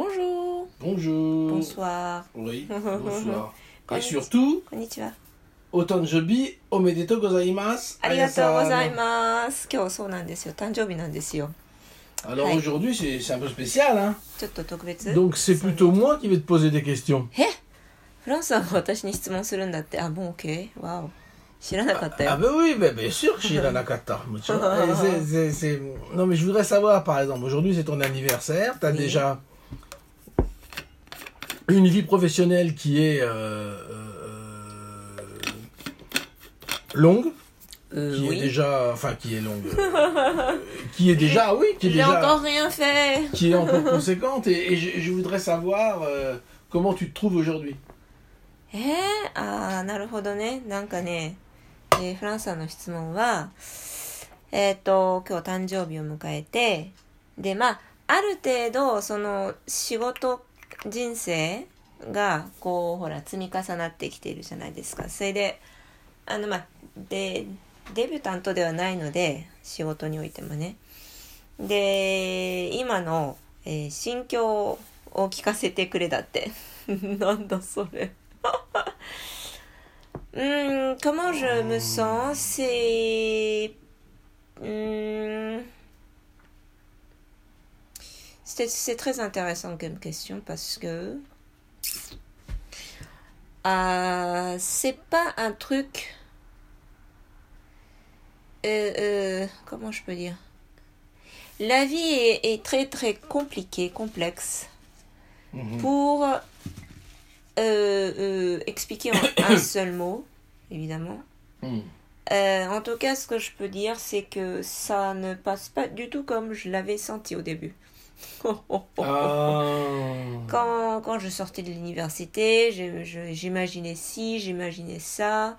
Bonjour. Bonjour. Bonsoir. Oui, bonsoir. Et Konnichiwa. surtout, こんにちは。Otanjobi omedetou gozaimasu. ありがとうござい Ayasan. ます。今日そうなんですよ。誕生日なんですよ。Alors Ouais. aujourd'hui, c'est c'est un peu spécial. Hein ちょっと特別 Donc c'est plutôt moi qui vais te poser des questions. えフランスさんが私に質問するんだって。あ、もう OK? わお。知らなかったよ。Ah ben oui, ben, bien sûr que j'ai la Nakata. Mais tu vois, et c'est- c'est- c'est- Non mais je voudrais savoir, par exemple, aujourd'hui c'est ton anniversaire, tu as Oui. déjà une vie professionnelle qui est euh, euh longue. Euh, qui est déjà enfin qui est longue euh, qui est déjà oui qui est déjà encore rien fait. qui est encore conséquente et, je, voudrais savoir euh, comment tu te trouves aujourd'hui. Eh ah 人生が、こう、ほら、積み重なってきているじゃないですか。それで、あの、まあ、で、デビュタントではないので、仕事においてもね。で、今の、えー心境を聞かせてくれだって。なんだそれ。Hum, comment je me sens C'est. hum, C'est c'est très intéressant comme question parce que. euh, c'est pas un truc. euh, euh, comment je peux dire? La vie est, est très très compliquée, complexe Mhm. pour expliquer en un seul mot, évidemment. Mhm. Euh, en tout cas, ce que je peux dire, c'est que ça ne passe pas du tout comme je l'avais senti au début. Ah. Quand, quand je sortais de l'université, j'imaginais ci, j'imaginais ça,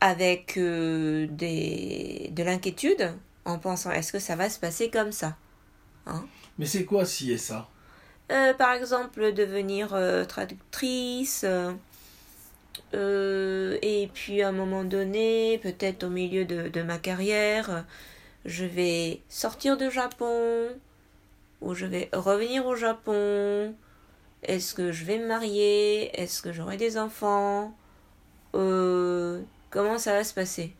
avec euh, des, de l'inquiétude, en pensant est-ce que ça va se passer comme ça Mais c'est quoi si et ça? Euh, par exemple, devenir euh, traductrice. euh, euh, et puis à un moment donné, peut-être au milieu de, de ma carrière, euh, je vais sortir du Japon ou je vais revenir au Japon. Est-ce que je vais me marier Est-ce que j'aurai des enfants Euh, Comment ça va se passer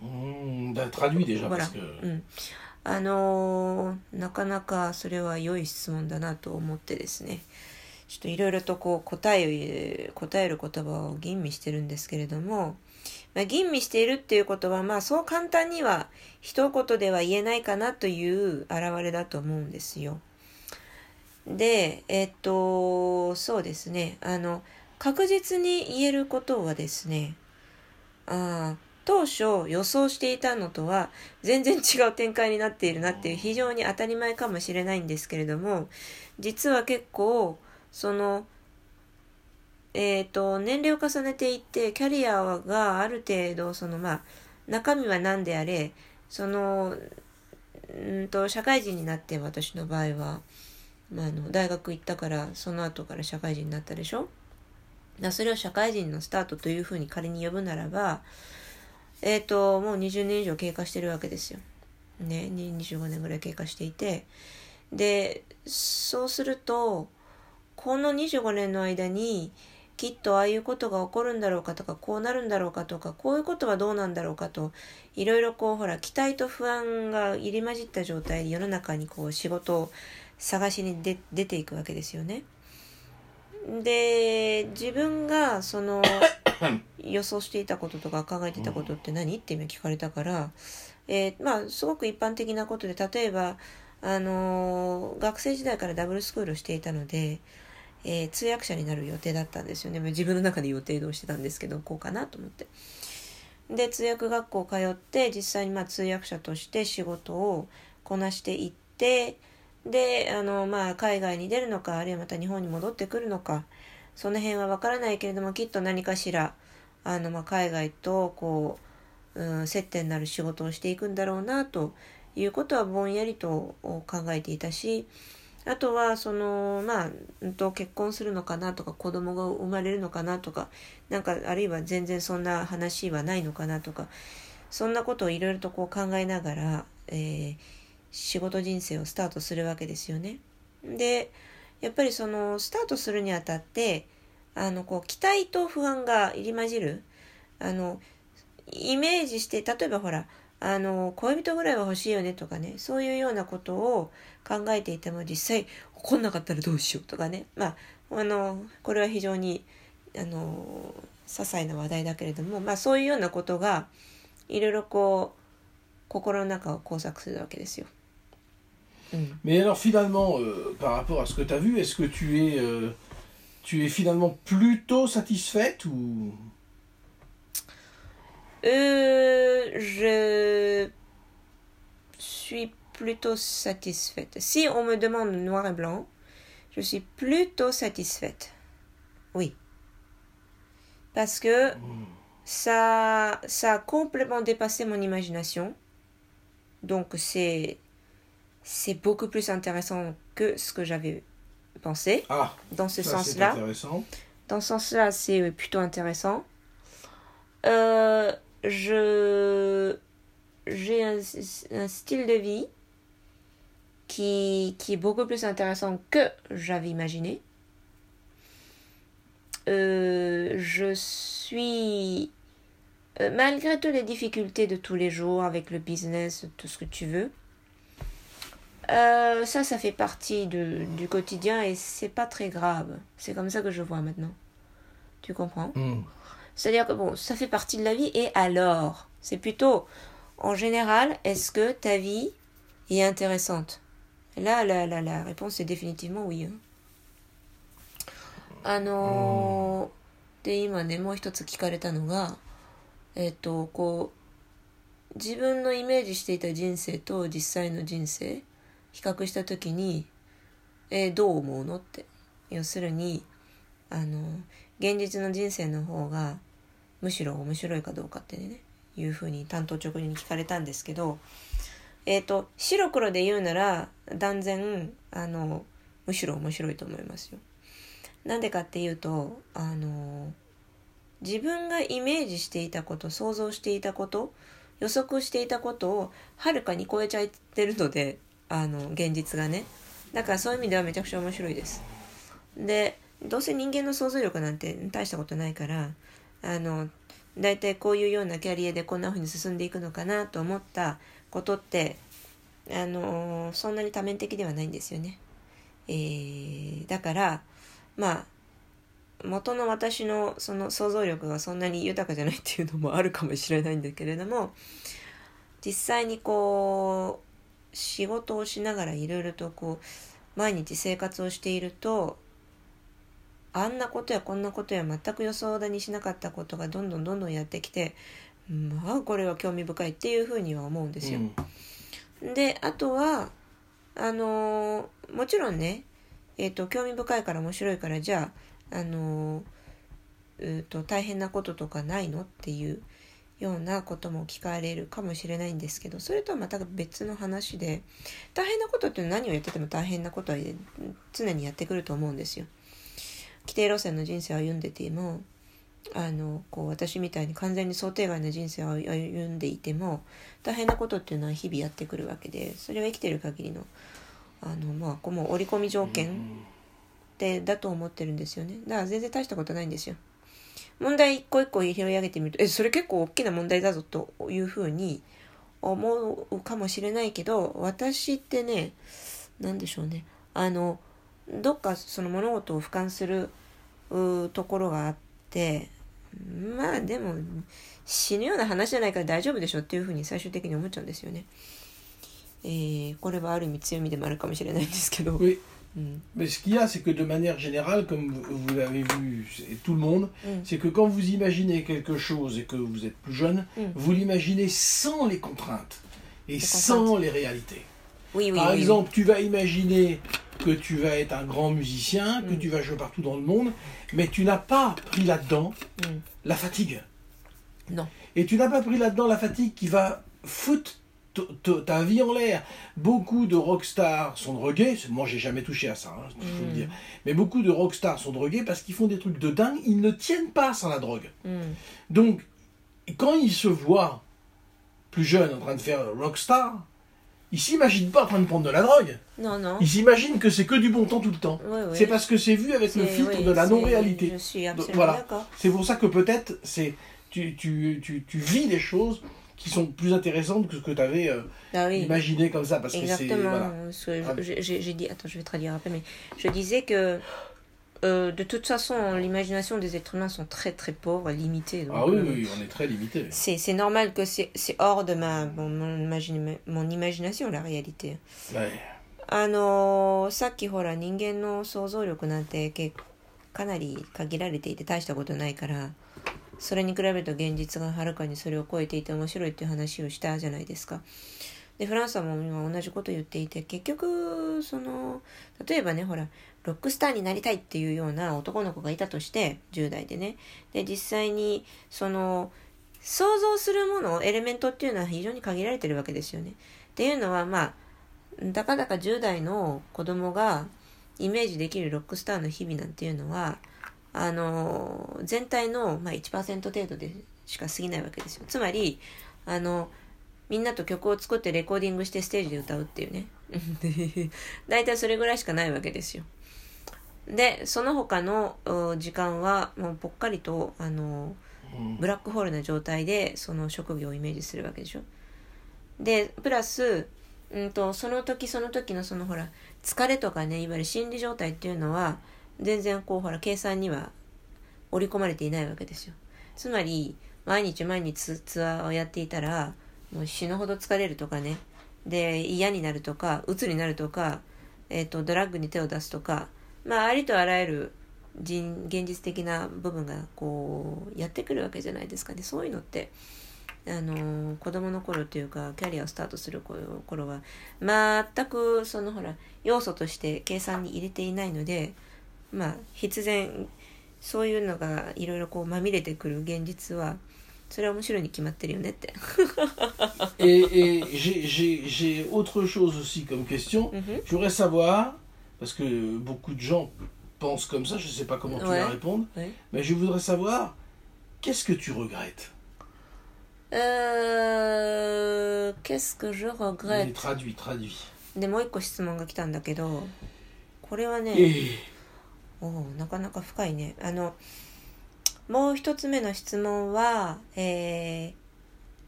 Hmm, bah, Traduit déjà Voilà. parce que. うん、あのーなかなかそれは良い質問だなと思ってですねちょっといろいろとこう答えを答える言葉を吟味してるんですけれども、 まあ、吟味しているっていうことはまあそう簡単には一言では言えないかなという現れだと思うんですよ。でえっとそうですねあの確実に言えることはですねあ当初予想していたのとは全然違う展開になっているなっていう非常に当たり前かもしれないんですけれども実は結構そのえっ、と年齢を重ねていってキャリアがある程度そのまあ中身は何であれそのんと社会人になって私の場合は、まあ、あの大学行ったからその後から社会人になったでしょ？それを社会人のスタートというふうに仮に呼ぶならばえっ、と、もう20年以上経過してるわけですよ。ね、25年ぐらい経過していて。で、そうすると、この25年の間に、きっとああいうことが起こるんだろうかとか、こうなるんだろうかとか、こういうことはどうなんだろうかと、いろいろこう、ほら、期待と不安が入り混じった状態で世の中にこう、仕事を探しに出出ていくわけですよね。で、自分がその、予想していたこととか考えていたことって何？って今聞かれたから、えーまあすごく一般的なことで例えば、あのー学生時代からダブルスクールをしていたので、えー通訳者になる予定だったんですよね。自分の中で予定をしてたんですけどこうかなと思って。で通訳学校通って実際にまあ通訳者として仕事をこなしていってであのまあ海外に出るのかあるいはまた日本に戻ってくるのかその辺は分からないけれどもきっと何かしらあの、まあ、海外とこう、うん、接点になる仕事をしていくんだろうなということはぼんやりと考えていたしあとはそのまあうんと結婚するのかなとか子供が生まれるのかなとかなんかあるいは全然そんな話はないのかなとかそんなことをいろいろとこう考えながら、えー仕事人生をスタートするわけですよね。でやっぱりそのスタートするにあたってあのこう期待と不安が入り混じるあのイメージして例えばほらあの恋人ぐらいは欲しいよねとかねそういうようなことを考えていても実際起こんなかったらどうしようとかねまああのこれは非常にあの些細な話題だけれども、まあ、そういうようなことがいろいろこう心の中を工作するわけですよ。Mais alors finalement, euh, par rapport à ce que tu as vu, est-ce que tu es, euh, tu es finalement plutôt satisfaite ou euh, Je suis plutôt satisfaite. Si on me demande noir et blanc, je suis plutôt satisfaite. Oui. Parce que ça, ça a complètement dépassé mon imagination. Donc c'est, c'est beaucoup plus intéressant que ce que j'avais pensé. Ah, dans ce sens-là. Dans ce sens-là, c'est plutôt intéressant. Euh, je, j'ai un, un, style de vie qui, qui est beaucoup plus intéressant que j'avais imaginé. Euh, je suis, euh, malgré toutes les difficultés de tous les jours avec le business, tout ce que tu veux, euh, ça, ça fait partie de, du quotidien et c'est pas très grave. C'est comme ça que je vois maintenant. Tu comprends? Mm. C'est-à-dire que bon, ça fait partie de la vie et alors C'est plutôt, en général, est-ce que ta vie est intéressante Là, la, la, la réponse est définitivement oui. Hein. あのー、で今ねもう一つ聞かれたのがえっ、ー、とこう自分のイメージしていた人生と実際の人生比較した時に、えー、どう思うのって要するにあの現実の人生の方が むしろ面白いかどうかってねいうふうに担当直入に聞かれたんですけどえっ、ー、と白黒で言うなら断然あのむしろ面白いと思いますよ。なんでかっていうとあの自分がイメージしていたこと想像していたこと予測していたことをはるかに超えちゃってるのであの現実がねだからそういう意味ではめちゃくちゃ面白いですでどうせ人間の想像力なんて大したことないからあの大体こういうようなキャリアでこんな風に進んでいくのかなと思ったことってあのそんなに多面的ではないんですよね、えー、だからまあ元の私のその想像力がそんなに豊かじゃないっていうのもあるかもしれないんだけれども実際にこう仕事をしながらいろいろとこう毎日生活をしているとあんなことやこんなことや全く予想だにしなかったことがどんどんどんどんやってきてまあこれは興味深いっていうふうには思うんですよ。うん、であとはあのもちろんねえーと、興味深いから面白いからじゃあ、あのー、と大変なこととかないのっていうようなことも聞かれるかもしれないんですけどそれとはまた別の話で大変なことって何をやってても大変なことは常にやってくると思うんですよ。規定路線の人生を歩んでてもあのこう私みたいに完全に想定外の人生を歩んでいても大変なことっていうのは日々やってくるわけでそれは生きてる限りのあのまあこの折り込み条件でだと思ってるんですよね。だから全然大したことないんですよ。問題一個一個拾い上げてみるとえそれ結構大きな問題だぞというふうに思うかもしれないけど私ってね何でしょうね。あのどっかその物事を俯瞰するところがあってまあでも死ぬような話じゃないから大丈夫でしょっていうふうに最終的に思っちゃうんですよね。えー、これはある意味強みでもあるかもしれないんですけど。Oui. Mais ce qu'il y a, c'est que de manière générale, comme vous l'avez vu, et tout le monde, mm. c'est que quand vous imaginez quelque chose et que vous êtes plus jeune, mm. vous l'imaginez sans les contraintes et les sans contraintes. les réalités. Oui, oui, Par oui, exemple, tu vas imaginer que tu vas être un grand musicien, que mm. tu vas jouer partout dans le monde, mais tu n'as pas pris là-dedans la fatigue. Non. Et tu n'as pas pris là-dedans la fatigue qui va foutre ta vie en l'air. Beaucoup de rockstars sont drogués. Moi, j'ai jamais touché à ça, hein, je mm. dire. Mais beaucoup de rockstars sont drogués parce qu'ils font des trucs de dingue. Ils ne tiennent pas sans la drogue. Mm. Donc, quand ils se voient plus jeunes en train de faire rockstar, ils s'imaginent pas en train de prendre de la drogue. Non, non. Ils s'imaginent que c'est que du bon temps tout le temps. Oui, oui. C'est parce que c'est vu avec le filtre oui, de la non-réalité. Je suis absolument voilà. d'accord. C'est pour ça que peut-être c'est tu, tu, tu, tu vis des choses qui sont plus intéressantes que ce que tu avais Ah oui. imaginé comme ça. Parce que c'est. Exactement. Que Ah. j'ai dit, attends, je vais traduire après, mais je disais que euh, de toute façon, l'imagination des êtres humains sont très très pauvres, limitées. donc, Ah oui, euh, oui, on est très limité. C'est normal que c'est hors de ma, mon, mon imagine- mon imagination, la réalité. Ouais. あのーさっきほら人間の想像力なんてけかなり限られていて大したことないからそれに比べると現実がはるかにそれを超えていて面白いっていう話をしたじゃないですか。でフランスさんも今同じこと言っていて結局その例えばねほらロックスターになりたいっていうような男の子がいたとして10代でね。で実際にその想像するものエレメントっていうのは非常に限られてるわけですよね。っていうのはまあたかだか10代の子供がイメージできるロックスターの日々なんていうのはあの全体の、まあ、1%程度でしか過ぎないわけですよ。つまりあのみんなと曲を作ってレコーディングしてステージで歌うっていうね。大体それぐらいしかないわけですよ。でその他のう時間はもうぽっかりとあのうん。ブラックホールな状態でその職業をイメージするわけでしょ？でプラス、うん、とその時その時のそのほら疲れとかねいわゆる心理状態っていうのは全然こうほら計算には織り込まれていないわけですよ。つまり毎日毎日ツツアーをやっていたらもう死ぬほど疲れるとかね。で嫌になるとか鬱になるとか、えー、とドラッグに手を出すとかまあありとあらゆる人現実的な部分がこうやってくるわけじゃないですかねそういうのってあの子供の頃というかキャリアをスタートする頃頃は全くそのほら要素として計算に入れていないのでまあ必然そういうのがいろいろこうまみれてくる現実はそれは面白いに決まってるよねって。Et, et j'ai- j'ai j'ai autre chose aussi comme question. Mhm. Je voudrais savoir, parce que beaucoup de gens pensent comme ça, je ne sais pas comment tu Ouais. vas répondre, Ouais. mais je voudrais savoir, qu'est-ce que tu regrettes Euh, Qu'est-ce que je regrette Traduit, traduit. でもう一個質問が来たんだけどこれはね Et おおなかなか深いねあのもう一つ目の質問は、えー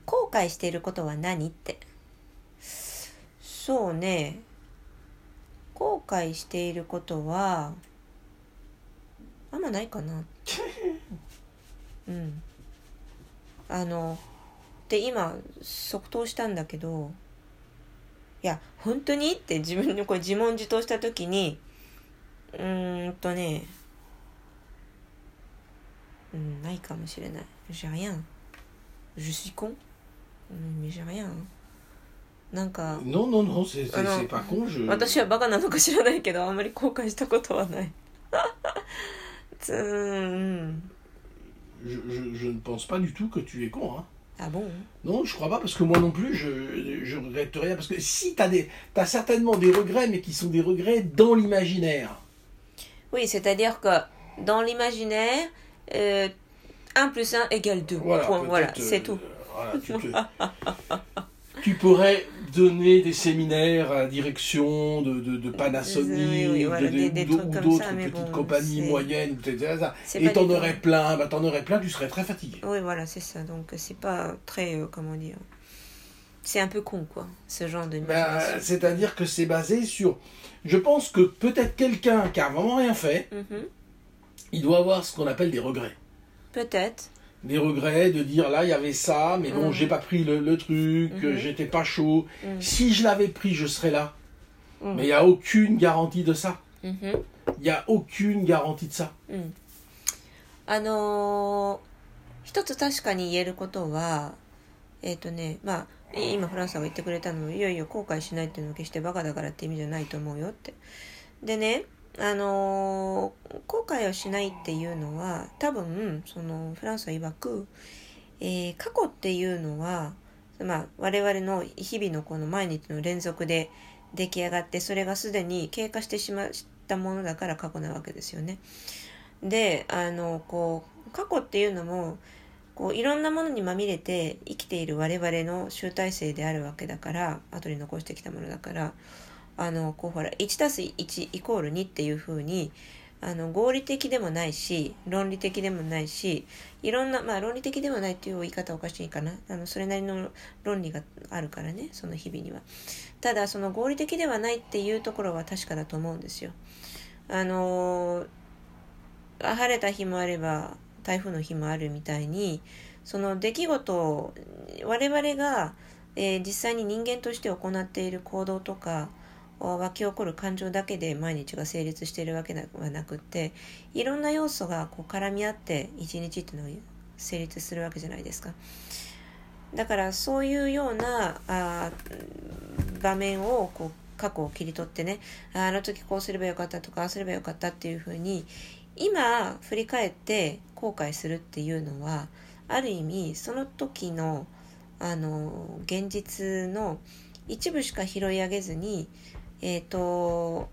後悔していることは何ってそうね後悔していることはあんまないかな。うん。あので今即答したんだけどいや本当に？って自分でこう自問自答した時にうーんとねうんないかもしれない。j'ai rien je suis con うん mais j'ai rien なんか non, non, non, c'est c'est- Ah non. c'est pas con. Je... 私はバカなのか知らないけどあんまり後悔したことはないつーん Je, je- je ne pense pas du tout que tu es con. Hein. あボン Non, je crois pas, parce que moi non plus, je, je regrette rien. Parce que si, tu as, as certainement des regrets, mais qui sont des regrets dans l'imaginaire. Oui, c'est-à-dire que dans l'imaginaire, euh, 1 plus 1 égale 2. Voilà, Point, peut-être, voilà, euh, c'est tout. voilà, tu, te- tu pourrais donner des séminaires à la direction de, de, de Panasonic Oui, oui, ou voilà, de- des- d'autres petites bon, compagnies moyennes, etc. Et t'en aurais plein, bah, t'en aurais plein, tu serais très fatigué. Oui, voilà, c'est ça. Donc, c'est pas très, euh, comment dire, c'est un peu con, quoi, ce genre de imagination. C'est-à-dire que c'est basé sur... Je pense que peut-être quelqu'un qui a vraiment rien fait, Mhm. il doit avoir ce qu'on appelle des regrets. Peut-être des regrets de dire là il y avait ça mais bon Mhm. j'ai pas pris le, le truc Mhm. j'étais pas chaud Mhm. si je l'avais pris je serais là Mhm. mais il n'y a aucune garantie de ça Mhm. il n'y a aucune garantie de ça うん、あのー一つ確かに言えることはえっ、とねまあい今フランスさんが言ってくれたのもいよいよ後悔しないっていうのは決してバカだからって意味じゃないと思うよってでね あのー後悔をしないっていうのは多分そのフランスは曰く、えー過去っていうのは、まあ、我々の日々のこの毎日の連続で出来上がってそれがすでに経過してしまったものだから過去なわけですよね。であのこう過去っていうのもこういろんなものにまみれて生きている我々の集大成であるわけだから後に残してきたものだからあのこうほら 1+1 イコール2っていうふうにあの合理的でもないし論理的でもないしいろんなまあ論理的ではないっていう言い方おかしいかな。あのそれなりの論理があるからねその日々には。ただその合理的ではないっていうところは確かだと思うんですよ。あの晴れた日もあれば台風の日もあるみたいにその出来事を我々が、えー、実際に人間として行っている行動とか湧き起こる感情だけで毎日が成立しているわけではなくっていろんな要素がこう絡み合って一日っていうのが成立するわけじゃないですか。だからそういうようなあ場面をこう過去を切り取ってねあの時こうすればよかったとかああすればよかったっていうふうに今振り返って後悔するっていうのはある意味その時のあの現実の一部しか拾い上げずにえっ、ー、と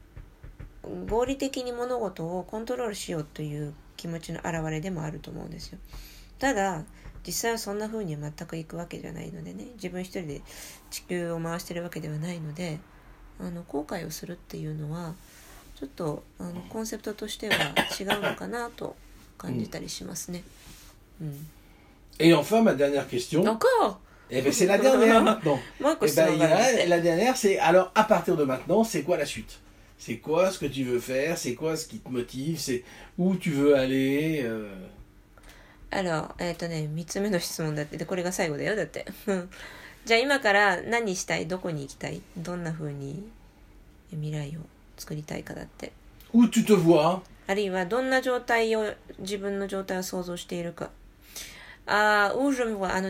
合理的に物事をコントロールしようという気持ちの表れでもあると思うんですよ。ただ実際はそんな風には全くいくわけじゃないのでね自分一人で地球を回してるわけではないのであの後悔をするっていうのはちょっとあのコンセプトとしては違うのかなと感じたりしますね。うん、Et enfin, ma dernière question. Encore? Eh ben, c'est la dernière maintenant. eh ben, y a, la dernière, c'est alors à partir de maintenant, c'est quoi la suite C'est quoi ce que tu veux faire C'est quoi ce qui te motive C'est où tu veux aller euh... Alors, えっ、ー、とね、3つ目の質問だって、で、これが最後だよ、だって。じゃあ今から何したいどこに行きたいどんな風に未来を作りたいかだって。Où tu te vois あるいはどんな状態を、自分の状態を想像しているか。Où je me vois. Ah non,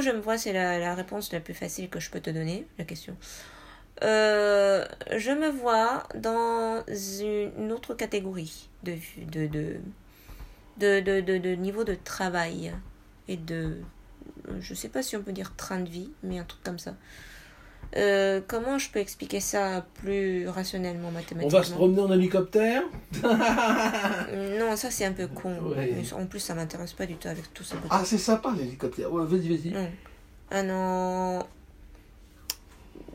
je me vois, c'est la, réponse la plus facile que je peux te donner, la question. Euh, je me vois dans une autre catégorie de, de, de, de, de niveau de travail et de. Je ne sais pas si on peut dire train de vie, mais un truc comme ça. Euh, comment je peux expliquer ça plus rationnellement, mathématiquement On va se promener en hélicoptère Non, ça c'est un peu con. En plus, ça m'intéresse pas du tout avec tout ça. Ah, c'est sympa l'hélicoptère. Ouais, vas-y, vas-y. あの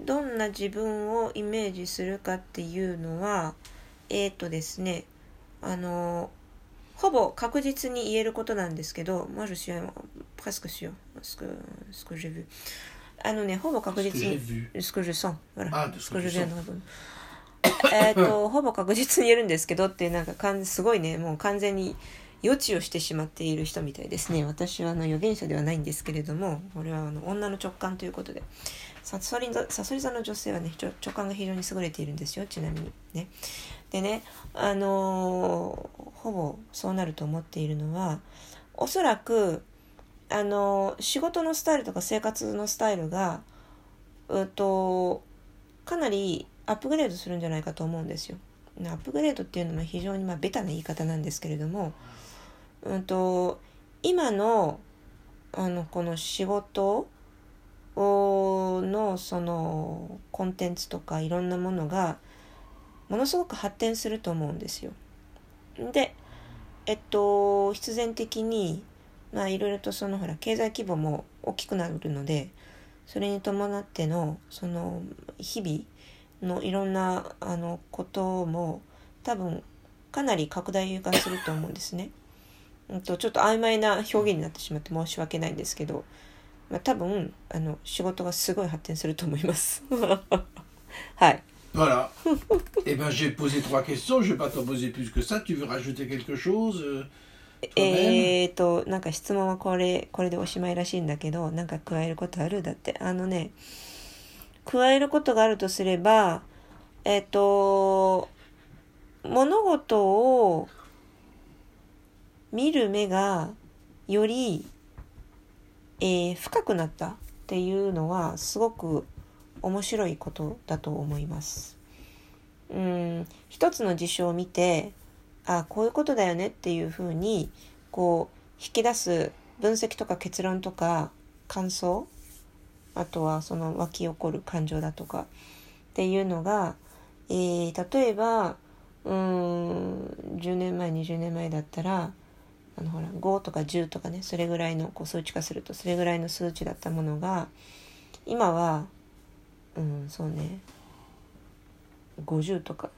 どんな自分をイメージするかっていうのはえっ、ー、とですねあのほぼ確実に言えることなんですけど moi je suis presque sûr ce que, ce que j'ai vu あのねほぼ確実に ce que je sens voilà ce que je viens de répondre えっと ほぼ確実に言えるんですけどってなんかかんすごいねもう完全に予知をしてしまっている人みたいですね。私はあの預言者ではないんですけれどもこれはあの女の直感ということで。サソリサソリ座の女性はね直感が非常に優れているんですよ。ちなみにね。でねあのー、ほぼそうなると思っているのはおそらくあの、仕事のスタイルとか生活のスタイルがうとかなりアップグレードするんじゃないかと思うんですよ。アップグレードっていうのも非常にまあベタな言い方なんですけれども、うんと、今のあのこの仕事のそのコンテンツとかいろんなものがものすごく発展すると思うんですよ。でえっと必然的にまあいろいろとそのほら経済規模も大きくなるのでそれに伴ってのその日々のいろんなあのことも多分かなり拡大化すると思うんですね。うんとちょっと曖昧な表現になってしまって申し訳ないんですけど、まあ、多分あの仕事がすごい発展すると思います。はい。Voilà. eh bien, j'ai posé trois questions. Je vais pas t'en poser plus que ça. Tu veux rajouter quelque chose? えっと、なんか質問はこれ、これでおしまいらしいんだけど、なんか加えることある？だって。あのね、加えることがあるとすれば、えっ、ー、と、物事を見る目がより、えー、深くなったっていうのはすごく面白いことだと思います。うん、一つの事象を見て、あこういうことだよねっていうふうに、こう、引き出す分析とか結論とか感想、あとはその湧き起こる感情だとかっていうのが、えー、例えば、うん、10年前、20年前だったら、あのほら5とか10とかねそれぐらいのこう数値化するとそれぐらいの数値だったものが今はうんそうね50とか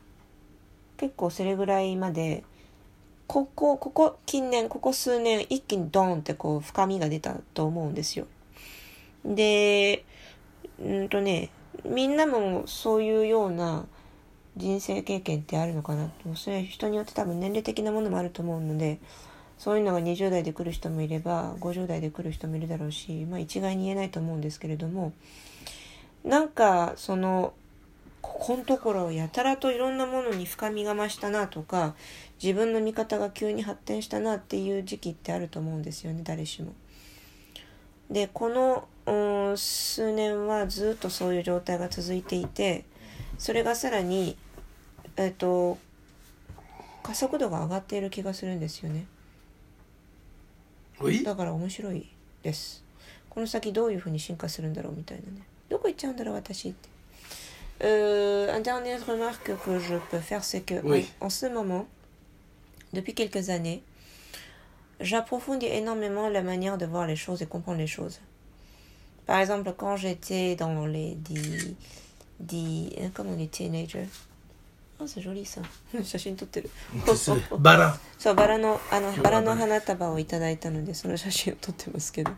結構それぐらいまでここここ近年ここ数年一気にドーンってこう深みが出たと思うんですよ。でうんとねみんなもそういうような人生経験ってあるのかなそれは人によって多分年齢的なものもあると思うのでそういうのが20代で来る人もいれば50代で来る人もいるだろうし、まあ、一概に言えないと思うんですけれどもなんかそのここのところやたらといろんなものに深みが増したなとか自分の見方が急に発展したなっていう時期ってあると思うんですよね誰しも。でこの、うん、数年はずっとそういう状態が続いていてそれがさらにえっ、と加速度が上がっている気がするんですよね。だから面白いですこの先どういうふうに進化するんだろうみたいなねどこ行っちゃうんだろう私って Euh, une dernière remarque que je peux faire, c'est que oui. en, en, ce moment, depuis quelques années, j'approfondis énormément la manière de voir les choses et comprendre les choses. Par exemple, quand j'étais dans les dix, dix, euh, comment on dit, teenagers. Oh, c'est joli ça. Shashin totteru. Bara. So, bara no, ah ano, bara no hanataba o itadaita no de, sono shashin tottemasu kedo.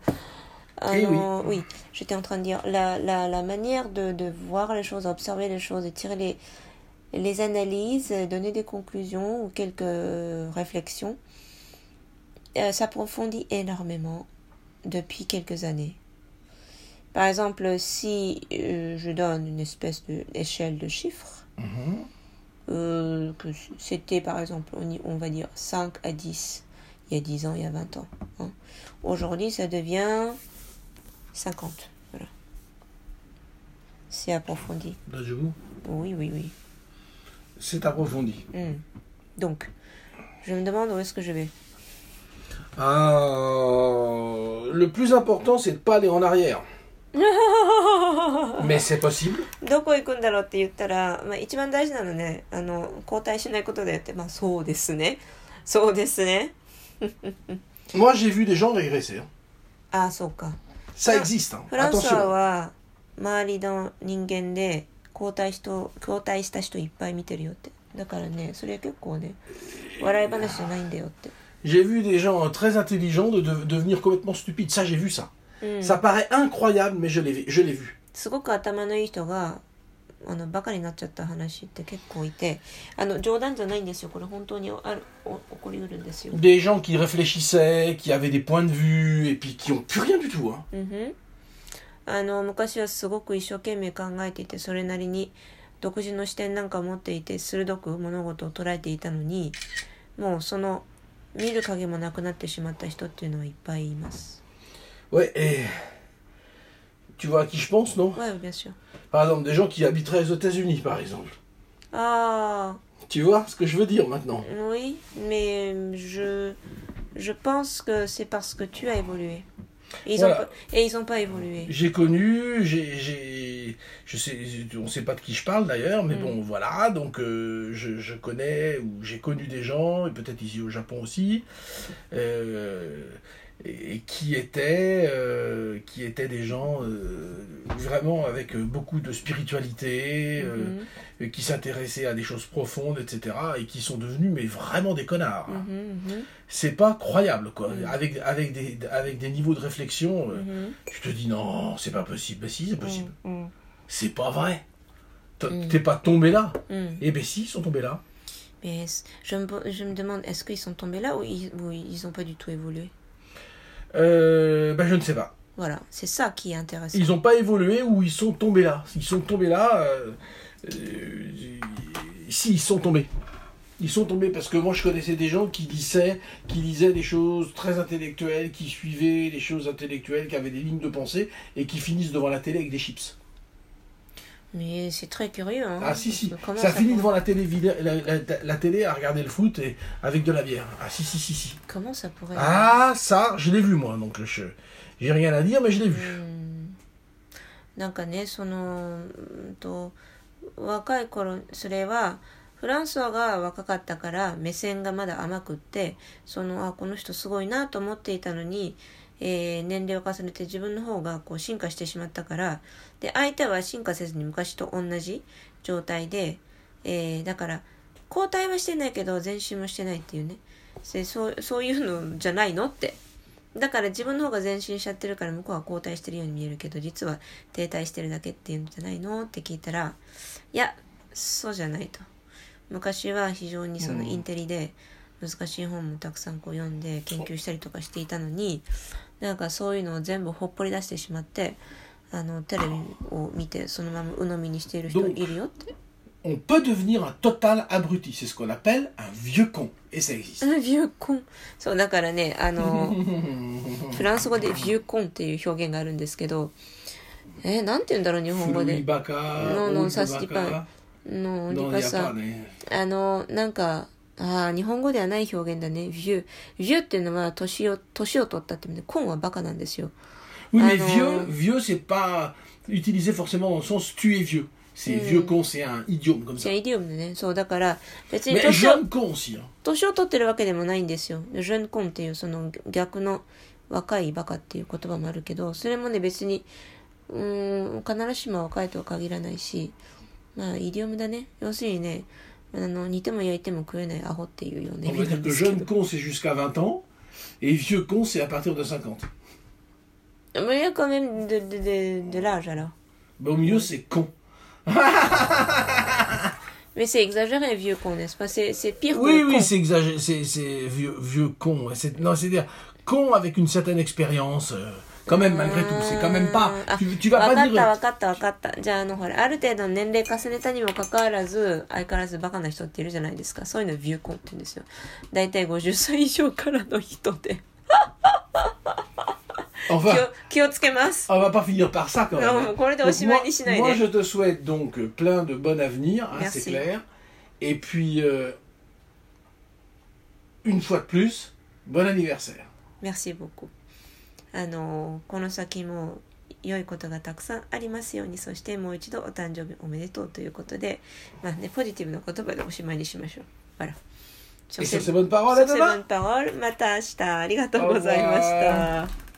Ah eh oui, j'étais en train de dire, la, la, la manière de, de, voir les choses, observer les choses et tirer les, les analyses, donner des conclusions ou quelques réflexions, euh, s'approfondit énormément depuis quelques années. Par exemple, si euh, je donne une espèce d'échelle de, chiffres, mhm. euh, que c'était par exemple, on, on, va dire 5 à 10, il y a 10 ans, il y a 20 ans. Hein. Aujourd'hui, ça devient 50. Voilà. C'est approfondi. Là, je vous. Oui, oui, oui. C'est approfondi. Hmm. Donc, je me demande où est-ce que je vais. Ah, le plus important, c'est de pas aller en arrière. Mais c'est possible. どこ行くんだろうって言ったら、まあ、一番大事なのねあの交代しないことだよってまあそうですねそうですね Moi, j'ai vu des gens régresser. hein. ああそうか Ça Ah, existe. hein. フランス Attention. は周りの人間で交代人交代した人いっぱい見てるよってだからねそれ結構ね笑い話じゃないんだよって J'ai vu des gens euh, très intelligents de, de- devenir complètement stupides. Ça, j'ai vu ça. うん、Ça paraît incroyable, mais je l'ai vu- je l'ai vu. すごく頭のいい人があのバカになっちゃった話って結構いてあの冗談じゃないんですよこれ本当にあるお起こりうるんですよ Des gens qui réfléchissaient, qui avaient des points de vue, et puis qui ont plus rien du tout. hein. うんふんあの昔はすごく一生懸命考えていてそれなりに独自の視点なんかを持っていて鋭く物事を捉えていたのにもうその見る影もなくなってしまった人っていうのはいっぱいいます。Ouais, et. Tu vois à qui je pense, non Ouais, bien sûr. Par exemple, des gens qui habiteraient aux États-Unis, par exemple. Ah, Tu vois ce que je veux dire maintenant oui, mais je, je pense que c'est parce que tu as évolué. Et ils Voilà. ont pas, et ils n'ont pas évolué. J'ai connu, j'ai, je sais, on sait pas de qui je parle d'ailleurs, mais Mm. bon, voilà, donc euh, je, je connais ou j'ai connu des gens, et peut-être ici au Japon aussi, euh, et, et qui étaient, euh, qui étaient des gens euh, vraiment avec euh, beaucoup de spiritualité, euh, et qui s'intéressaient à des choses profondes, etc., et qui sont devenus mais vraiment des connards. mhm, mhm, C'est pas croyable, quoi. Mm. Avec, avec, des, avec des niveaux de réflexion, tu te dis non, c'est pas possible. Ben si, c'est possible. mhm, C'est pas vrai. Mm. T'es pas tombé là. mhm. Eh ben si, ils sont tombés là. Mais je me, je me demande, est-ce qu'ils sont tombés là ou ils ou ils n'ont pas du tout évolué? Euh, ben je ne sais pas. Voilà, c'est ça qui est intéressant. Ils ont pas évolué ou ils sont tombés là. Ils sont tombés là. euh, euh, si, ils sont tombés. Ils sont tombés parce que moi je connaissais des gens qui lisaient, qui lisaient des choses très intellectuelles, qui suivaient des choses intellectuelles, qui avaient des lignes de pensée et qui finissent devant la télé avec des chips. Mais c'est très curieux. Hein, Ah si si, parce que comment ça, finit peut- devant la télé, vide- la, la- la télé à regarder le foot et avec de la bière. Ah si si si si. Comment ça pourrait. Ah ça, je l'ai vu moi, donc je j'ai rien à dire mais je l'ai vu. うんなんかねそのうんと若い頃それは フランソワが若かったから目線がまだ甘くってそのあこの人すごいなと思っていたのに、 えー、年齢を重ねて自分の方がこう進化してしまったからで相手は進化せずに昔と同じ状態で、えー、だから交代はしてないけど前進もしてないっていうね。そうそういうのじゃないのって。だから自分の方が前進しちゃってるから向こうは後退してるように見えるけど実は停滞してるだけっていうんじゃないのって聞いたらいやそうじゃないと。昔は非常にそのインテリで難しい本もたくさんこう読んで研究したりとかしていたのになんかそういうのを全部ほっぽり出してしまってあのテレビを見てそのまま鵜呑みにしている人いるよって。on peut devenir un total abruti. C'est ce qu'on appelle un vieux con. Et ça existe. Un vieux con. そう、だからね、あの、フランス語で vieux con っていう表現があるんですけど、えー、なんて言うんだろう、日本語で。バカ、 non non ça suffit pas。non、c'est pas ça。あの、なんか、ああ、日本語ではない表現だね。vieux。vieux っていうのは年を、年を取ったって意味で、 con はバカなんですよ。Oui, mais vieux, vieux, c'est pas utilisé forcément dans le sens tu es vieux. C'est vieux con, c'est un idiome comme ça. c'est un idiome ね。そう、だから、別に Mais 年を jeune con aussi. Hein. 年を取ってるわけでもないんですよ。ジェンコンっていうその逆の若いバカっていう言葉もあるけど、それもね別に、うん、必ずしも若いとは限らないし、まあイディオムだね。要するにね、あの煮ても焼いても食えないアホっていうような On va dire que jeune con c'est jusqu'à 20 ans et vieux con c'est à partir de 50. Mais il y a quand même de, de, de, de l'âge alors. Bah, au milieu c'est con. Mais c'est exagéré, vieux con, n'est-ce pas C'est pire que Oui, oui, c'est exagéré, c'est vieux, vieux con. Non, c'est-à-dire con avec une certaine expérience. Euh, quand même, malgré tout, c'est quand même pas. Tu, tu vas pas dire. わかったわかった。じゃあ、あの、ほら、ある程度年齢重ねたにもかかわらず、相変わらずバカな人っているじゃないですか。そういうのビューコンって言うんですよ。だいたい50歳以上からの人で。Enfin, on va pas finir par ça quand même. moi, je te souhaite donc plein de bon avenir, hein, c'est clair. Et puis, euh, une fois de plus, bon anniversaire. Merci beaucoup. あのこの先も良いことがたくさんありますようにそしてもう一度お誕生日おめでとうということでまあねポジティブな言葉でおしまいにしましょう。あら。Sur ces bonnes paroles, à demain. Sur ces bonnes paroles, また明日ありがとうございました。